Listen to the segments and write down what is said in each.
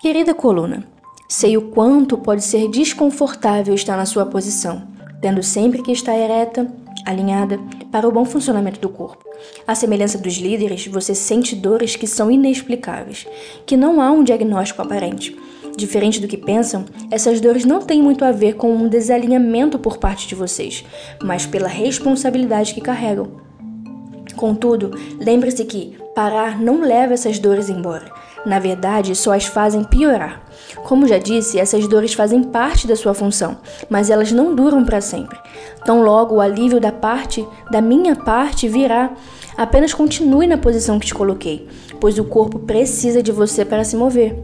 Querida coluna, sei o quanto pode ser desconfortável estar na sua posição, tendo sempre que estar ereta, alinhada, para o bom funcionamento do corpo. À semelhança dos líderes, você sente dores que são inexplicáveis, que não há um diagnóstico aparente. Diferente do que pensam, essas dores não têm muito a ver com um desalinhamento por parte de vocês, mas pela responsabilidade que carregam. Contudo, lembre-se que parar não leva essas dores embora. Na verdade, só as fazem piorar. Como já disse, essas dores fazem parte da sua função, mas elas não duram para sempre. Tão logo o alívio da parte, da minha parte, virá. Apenas continue na posição que te coloquei, pois o corpo precisa de você para se mover.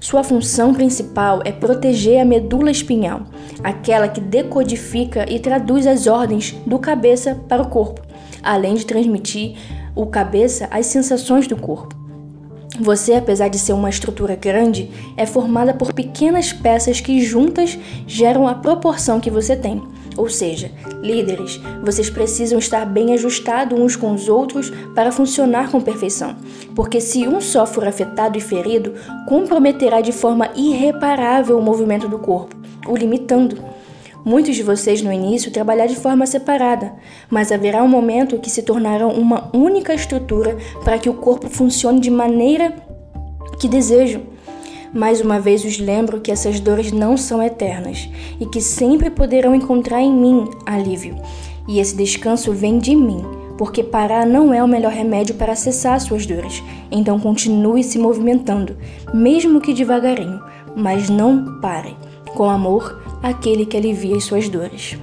Sua função principal é proteger a medula espinhal, aquela que decodifica e traduz as ordens do cabeça para o corpo, além de transmitir o cabeça as sensações do corpo. Você, apesar de ser uma estrutura grande, é formada por pequenas peças que juntas geram a proporção que você tem. Ou seja, líderes, vocês precisam estar bem ajustados uns com os outros para funcionar com perfeição, porque se um só for afetado e ferido, comprometerá de forma irreparável o movimento do corpo, o limitando. Muitos de vocês no início trabalhar de forma separada, mas haverá um momento que se tornarão uma única estrutura para que o corpo funcione de maneira que desejam. Mais uma vez os lembro que essas dores não são eternas e que sempre poderão encontrar em mim alívio. E esse descanso vem de mim, porque parar não é o melhor remédio para cessar suas dores. Então continue se movimentando, mesmo que devagarinho, mas não pare. Com amor, aquele que alivia as suas dores.